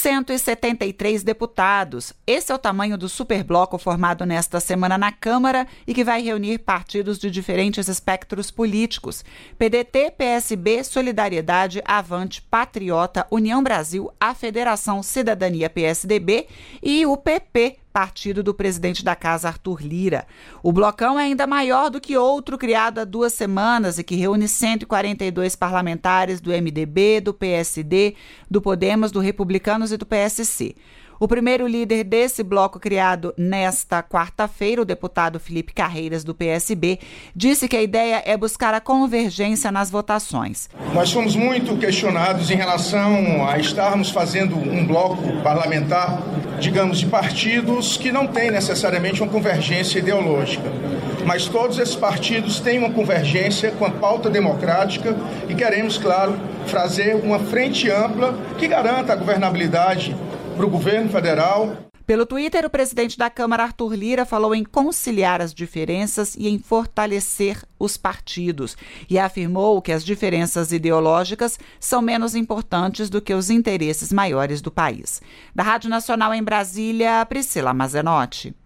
173 deputados. Esse é o tamanho do superbloco formado nesta semana na Câmara e que vai reunir partidos de diferentes espectros políticos: PDT, PSB, Solidariedade, Avante, Patriota, União Brasil, a Federação Cidadania PSDB e o PP, partido do presidente da casa, Arthur Lira. O blocão é ainda maior do que outro criado há duas semanas e que reúne 142 parlamentares do MDB, do PSD, do Podemos, do Republicanos e do PSC. O primeiro líder desse bloco criado nesta quarta-feira, o deputado Felipe Carreiras, do PSB, disse que a ideia é buscar a convergência nas votações. Nós fomos muito questionados em relação a estarmos fazendo um bloco parlamentar, digamos, de partidos que não têm necessariamente uma convergência ideológica mas todos esses partidos têm uma convergência com a pauta democrática e queremos, claro, fazer uma frente ampla que garanta a governabilidade para o governo federal. Pelo Twitter, o presidente da Câmara, Arthur Lira, falou em conciliar as diferenças e em fortalecer os partidos e afirmou que as diferenças ideológicas são menos importantes do que os interesses maiores do país. Da Rádio Nacional em Brasília, Priscila Mazenotti.